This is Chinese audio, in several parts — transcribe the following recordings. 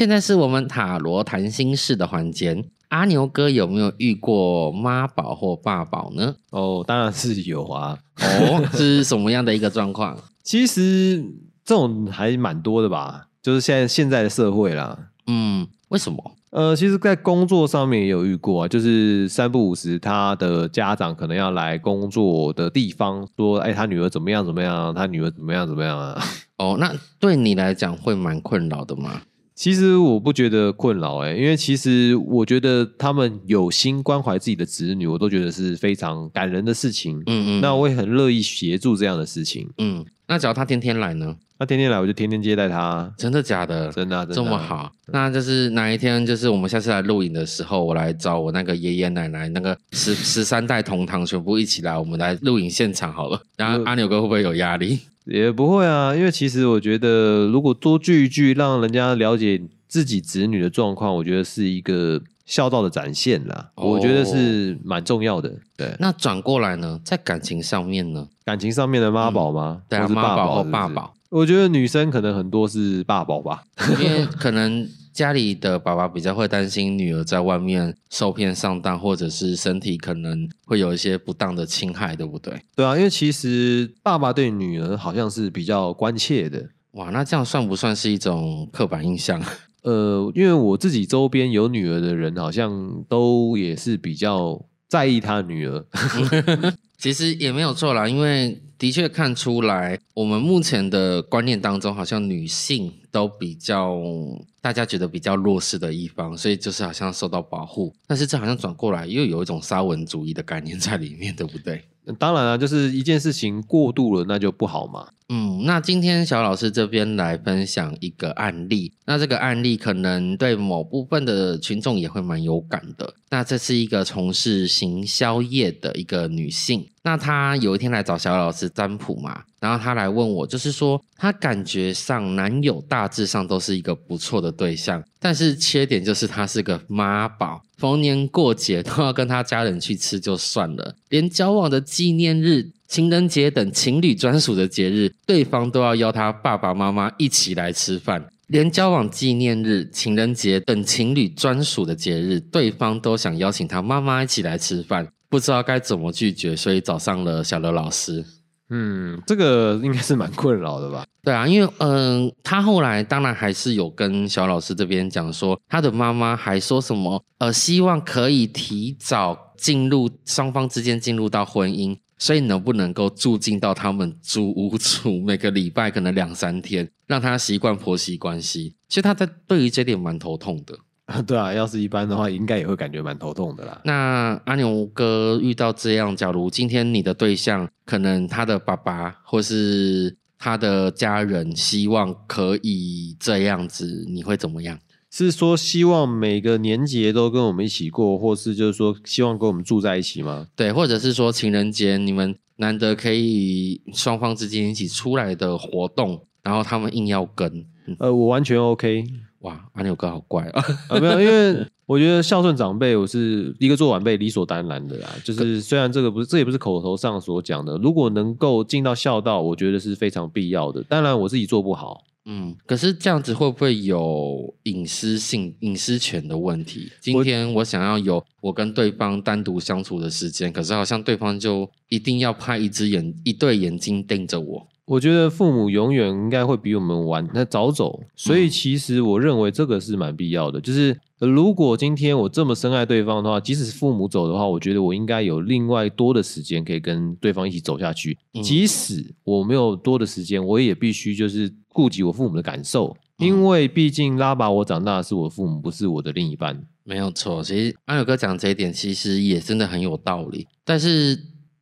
现在是我们塔罗谈心事的环节。阿牛哥有没有遇过妈宝或爸宝呢？哦，当然是有啊。哦，是什么样的一个状况？其实这种还蛮多的吧，就是现在现在的社会啦。嗯，为什么？呃，其实，在工作上面也有遇过啊，就是三不五时，他的家长可能要来工作的地方，说：“哎，他女儿怎么样怎么样？他女儿怎么样怎么样啊？” 哦，那对你来讲会蛮困扰的吗？其实我不觉得困扰，哎，因为其实我觉得他们有心关怀自己的子女，我都觉得是非常感人的事情。嗯嗯，那我也很乐意协助这样的事情。嗯，那只要他天天来呢？他天天来，我就天天接待他。真的假的？真的，这么好。那就是哪一天，就是我们下次来录影的时候，我来找我那个爷爷奶奶，那个十十三代同堂全部一起来，我们来录影现场好了。然后阿牛哥会不会有压力？也不会啊，因为其实我觉得，如果多聚一聚，让人家了解自己子女的状况，我觉得是一个孝道的展现啦。我觉得是蛮重要的。对，那转过来呢，在感情上面呢？感情上面的妈宝吗？对啊，妈宝或爸宝。我觉得女生可能很多是爸宝吧，因为可能家里的爸爸比较会担心女儿在外面受骗上当，或者是身体可能会有一些不当的侵害，对不对？对啊，因为其实爸爸对女儿好像是比较关切的。哇，那这样算不算是一种刻板印象？呃，因为我自己周边有女儿的人，好像都也是比较在意他女儿。其实也没有错啦，因为。的确看出来，我们目前的观念当中，好像女性都比较大家觉得比较弱势的一方，所以就是好像受到保护。但是这好像转过来又有一种沙文主义的概念在里面，对不对？当然啊，就是一件事情过度了，那就不好嘛。嗯，那今天小老师这边来分享一个案例，那这个案例可能对某部分的群众也会蛮有感的。那这是一个从事行销业的一个女性，那她有一天来找小老师占卜嘛，然后她来问我，就是说她感觉上男友大致上都是一个不错的对象，但是缺点就是他是个妈宝，逢年过节都要跟他家人去吃就算了，连交往的纪念日。情人节等情侣专属的节日，对方都要邀他爸爸妈妈一起来吃饭；连交往纪念日、情人节等情侣专属的节日，对方都想邀请他妈妈一起来吃饭，不知道该怎么拒绝，所以找上了小刘老师。嗯，这个应该是蛮困扰的吧？对啊，因为嗯，他后来当然还是有跟小老师这边讲说，他的妈妈还说什么呃，希望可以提早进入双方之间进入到婚姻。所以能不能够住进到他们租屋处，每个礼拜可能两三天，让他习惯婆媳关系。其实他在对于这点蛮头痛的。对啊，要是一般的话，应该也会感觉蛮头痛的啦。那阿牛哥遇到这样，假如今天你的对象可能他的爸爸或是他的家人希望可以这样子，你会怎么样？是说希望每个年节都跟我们一起过，或是就是说希望跟我们住在一起吗？对，或者是说情人节你们难得可以双方之间一起出来的活动，然后他们硬要跟，呃，我完全 OK。哇，阿牛哥好怪啊！没有，因为我觉得孝顺长辈，我是一个做晚辈理所当然的啦。就是虽然这个不是，这也不是口头上所讲的，如果能够尽到孝道，我觉得是非常必要的。当然我自己做不好。嗯，可是这样子会不会有隐私性、隐私权的问题？今天我想要有我跟对方单独相处的时间，可是好像对方就一定要派一只眼、一对眼睛盯着我。我觉得父母永远应该会比我们晚，那早走。所以其实我认为这个是蛮必要的，就是。如果今天我这么深爱对方的话，即使是父母走的话，我觉得我应该有另外多的时间可以跟对方一起走下去。即使我没有多的时间，我也必须就是顾及我父母的感受，因为毕竟拉拔我长大的是我父母，不是我的另一半。没有错，其实安友哥讲这一点，其实也真的很有道理。但是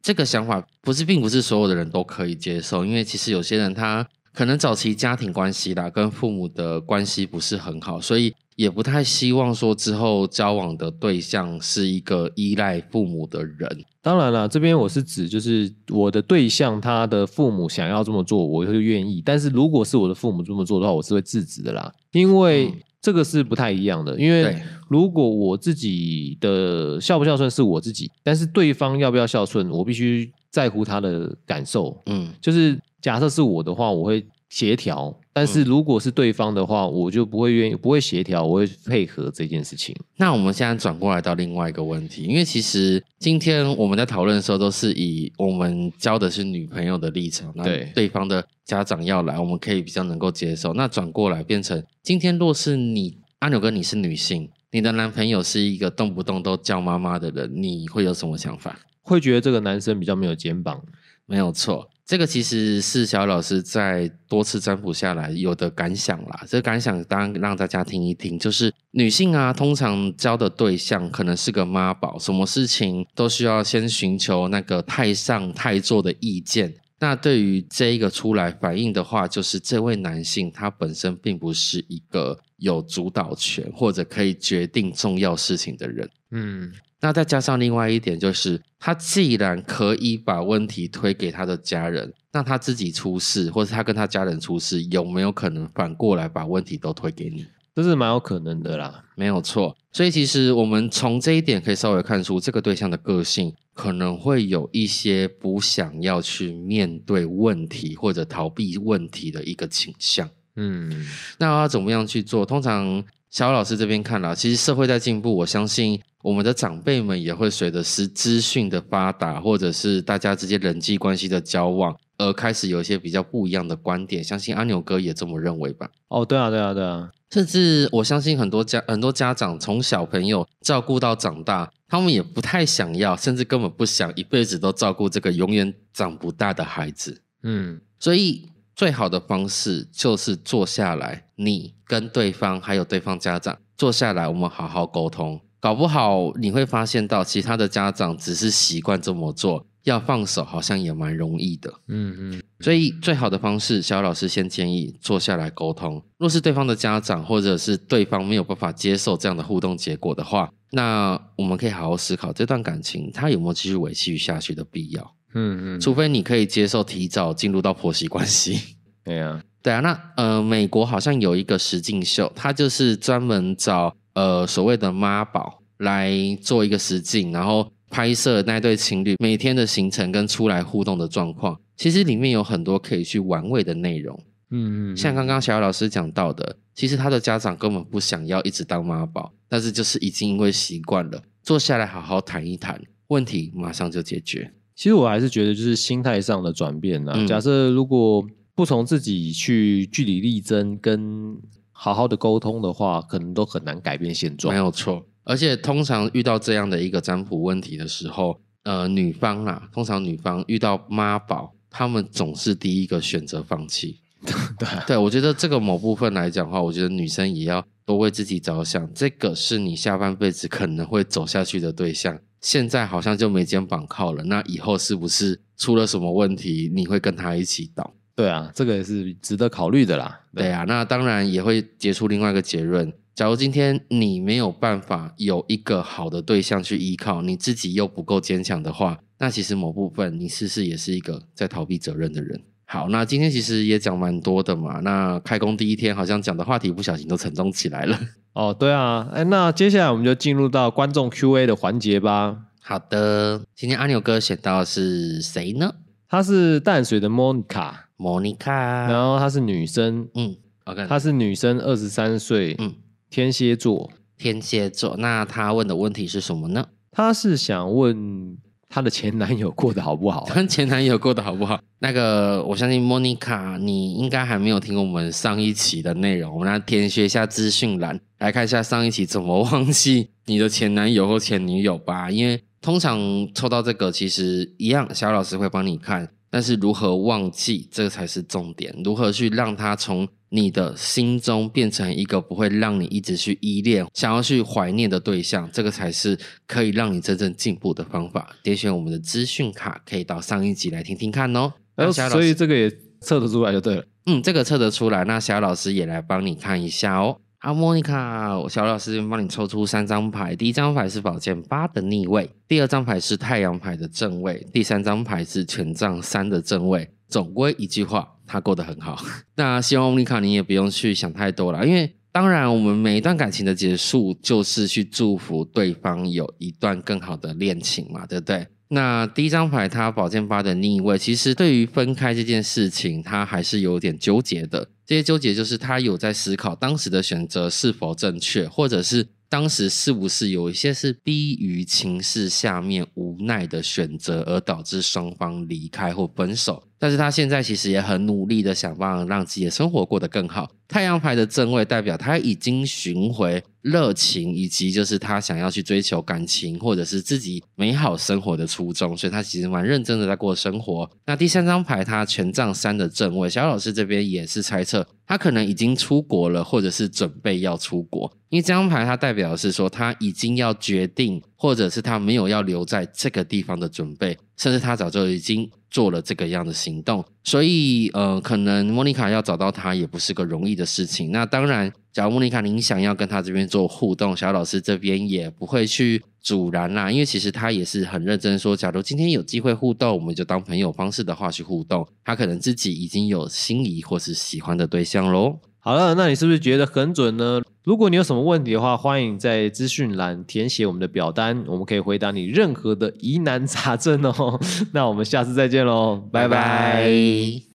这个想法不是，并不是所有的人都可以接受，因为其实有些人他可能早期家庭关系啦，跟父母的关系不是很好，所以。也不太希望说之后交往的对象是一个依赖父母的人。当然了，这边我是指就是我的对象，他的父母想要这么做，我会愿意。但是如果是我的父母这么做的话，我是会制止的啦，因为这个是不太一样的。因为如果我自己的孝不孝顺是我自己，但是对方要不要孝顺，我必须在乎他的感受。嗯，就是假设是我的话，我会。协调，但是如果是对方的话，我就不会愿意，不会协调，我会配合这件事情。那我们现在转过来到另外一个问题，因为其实今天我们在讨论的时候，都是以我们交的是女朋友的立场，那对对方的家长要来，我们可以比较能够接受。那转过来变成今天，若是你阿牛哥你是女性，你的男朋友是一个动不动都叫妈妈的人，你会有什么想法？会觉得这个男生比较没有肩膀，没有错，这个其实是小老师在多次占卜下来有的感想啦。这个感想当然让大家听一听，就是女性啊，通常交的对象可能是个妈宝，什么事情都需要先寻求那个太上太座的意见。那对于这一个出来反应的话，就是这位男性他本身并不是一个有主导权或者可以决定重要事情的人。嗯，那再加上另外一点，就是他既然可以把问题推给他的家人，那他自己出事，或者他跟他家人出事，有没有可能反过来把问题都推给你？这是蛮有可能的啦。没有错。所以其实我们从这一点可以稍微看出，这个对象的个性可能会有一些不想要去面对问题或者逃避问题的一个倾向。嗯，那要怎么样去做？通常小老师这边看了，其实社会在进步，我相信我们的长辈们也会随着是资讯的发达，或者是大家之间人际关系的交往，而开始有一些比较不一样的观点。相信阿牛哥也这么认为吧？哦，对啊，对啊，对啊，甚至我相信很多家很多家长从小朋友照顾到长大，他们也不太想要，甚至根本不想一辈子都照顾这个永远长不大的孩子。嗯，所以最好的方式就是坐下来，你跟对方还有对方家长坐下来，我们好好沟通。搞不好你会发现到其他的家长只是习惯这么做，要放手好像也蛮容易的。嗯嗯，所以最好的方式，小老师先建议坐下来沟通。若是对方的家长或者是对方没有办法接受这样的互动结果的话，那我们可以好好思考这段感情它有没有继续维系下去的必要。嗯嗯，除非你可以接受提早进入到婆媳关系。对呀，对啊，那呃，美国好像有一个实境秀，它就是专门找呃所谓的妈宝来做一个实境，然后拍摄那对情侣每天的行程跟出来互动的状况。其实里面有很多可以去玩味的内容，嗯嗯，像刚刚小姚老师讲到的，其实他的家长根本不想要一直当妈宝，但是就是已经因为习惯了，坐下来好好谈一谈，问题马上就解决。其实我还是觉得就是心态上的转变呐、嗯假设如果不从自己去据理力争，跟好好的沟通的话，可能都很难改变现状没。有错，而且通常遇到这样的一个占卜问题的时候，呃，女方啊，通常女方遇到妈宝，他们总是第一个选择放弃。对啊，对我觉得这个某部分来讲的话，我觉得女生也要多为自己着想，这个是你下半辈子可能会走下去的对象。现在好像就没肩膀靠了，那以后是不是出了什么问题，你会跟他一起倒？对啊，这个也是值得考虑的啦。对啊，那当然也会结出另外一个结论。假如今天你没有办法有一个好的对象去依靠，你自己又不够坚强的话，那其实某部分你是不是也是一个在逃避责任的人？好，那今天其实也讲蛮多的嘛。那开工第一天好像讲的话题不小心都沉重起来了。哦，对啊，哎，那接下来我们就进入到观众 Q&A 的环节吧。好的，今天阿牛哥选到的是谁呢她是淡水的 Monica，莫妮卡。然后她是女生，嗯，OK，她是女生，二十三岁，嗯天蝎座。天蝎座。那他问的问题是什么呢？她是想问她的前男友过得好不好？她前男友过得好不好？那个，我相信莫妮卡，你应该还没有听过我们上一期的内容，我们来填写一下资讯栏，来看一下上一期怎么忘记你的前男友或前女友吧。因为通常抽到这个，其实一样，小老师会帮你看，但是如何忘记，这才是重点。如何去让他从你的心中变成一个不会让你一直去依恋、想要去怀念的对象，这个才是可以让你真正进步的方法。点选我们的资讯卡，可以到上一集来听听看哦。然后那小老师所以这个也测得出来就对了。嗯，这个测得出来。那小老师也来帮你看一下哦。阿，莫妮卡，小老师帮你抽出三张牌。第一张牌是宝剑八的逆位，第二张牌是太阳牌的正位，第三张牌是权杖三的正位。总归一句话，他过得很好。那希望莫妮卡你也不用去想太多了，因为当然我们每一段感情的结束，就是去祝福对方有一段更好的恋情嘛，对不对？那第一张牌，他宝剑八的逆位，其实对于分开这件事情，他还是有点纠结的。这些纠结就是他有在思考当时的选择是否正确，或者是。当时是不是有一些是逼于情势下面无奈的选择，而导致双方离开或分手？但是他现在其实也很努力的想办法让自己的生活过得更好。太阳牌的正位代表他已经寻回热情，以及就是他想要去追求感情或者是自己美好生活的初衷，所以他其实蛮认真的在过生活。那第三张牌他权杖三的正位，小老师这边也是猜测他可能已经出国了，或者是准备要出国。因为这张牌它代表的是说他已经要决定，或者是他没有要留在这个地方的准备，甚至他早就已经做了这个样的行动。所以，呃，可能莫妮卡要找到他也不是个容易的事情。那当然，假如莫妮卡您想要跟他这边做互动，小老师这边也不会去阻拦啦。因为其实他也是很认真说，假如今天有机会互动，我们就当朋友方式的话去互动。他可能自己已经有心仪或是喜欢的对象喽。好了，那你是不是觉得很准呢？如果你有什么问题的话，欢迎在资讯栏填写我们的表单，我们可以回答你任何的疑难杂症哦。那我们下次再见喽，拜拜。